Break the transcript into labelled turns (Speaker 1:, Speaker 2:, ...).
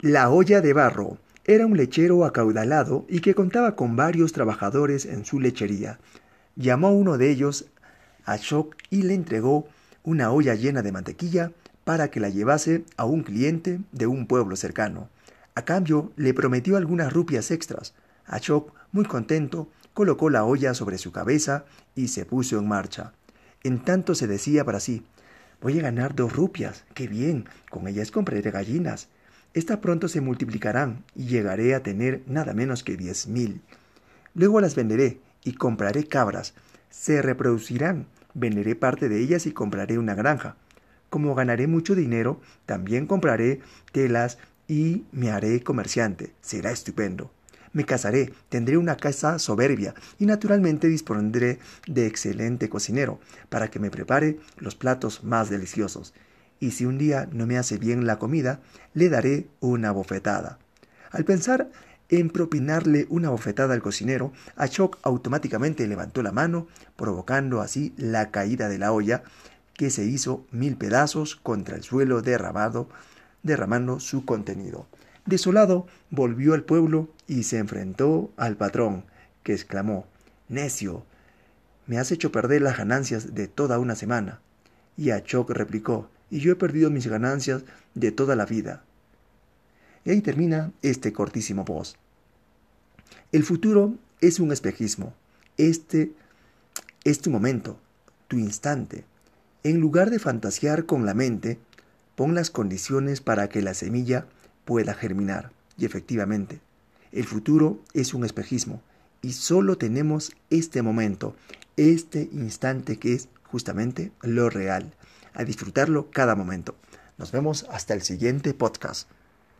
Speaker 1: La olla de barro era un lechero acaudalado y que contaba con varios trabajadores en su lechería. Llamó a uno de ellos, a Shock, y le entregó una olla llena de mantequilla para que la llevase a un cliente de un pueblo cercano. A cambio, le prometió algunas rupias extras. Ashok, muy contento, colocó la olla sobre su cabeza y se puso en marcha. En tanto se decía para sí, voy a ganar dos rupias, qué bien, con ellas compraré gallinas. Estas pronto se multiplicarán y llegaré a tener nada menos que diez mil. Luego las venderé y compraré cabras. Se reproducirán, venderé parte de ellas y compraré una granja. Como ganaré mucho dinero, también compraré telas y me haré comerciante. Será estupendo. Me casaré, tendré una casa soberbia y naturalmente dispondré de excelente cocinero para que me prepare los platos más deliciosos. Y si un día no me hace bien la comida, le daré una bofetada. Al pensar en propinarle una bofetada al cocinero, Achok automáticamente levantó la mano, provocando así la caída de la olla, que se hizo mil pedazos contra el suelo derramado, derramando su contenido. Desolado, volvió al pueblo y se enfrentó al patrón, que exclamó Necio, me has hecho perder las ganancias de toda una semana. Y Achok replicó Y yo he perdido mis ganancias de toda la vida. Y ahí termina este cortísimo post. El futuro es un espejismo. Este es tu momento, tu instante. En lugar de fantasear con la mente, pon las condiciones para que la semilla pueda germinar. Y efectivamente, el futuro es un espejismo y solo tenemos este momento, este instante que es justamente lo real. A disfrutarlo cada momento. Nos vemos hasta el siguiente podcast.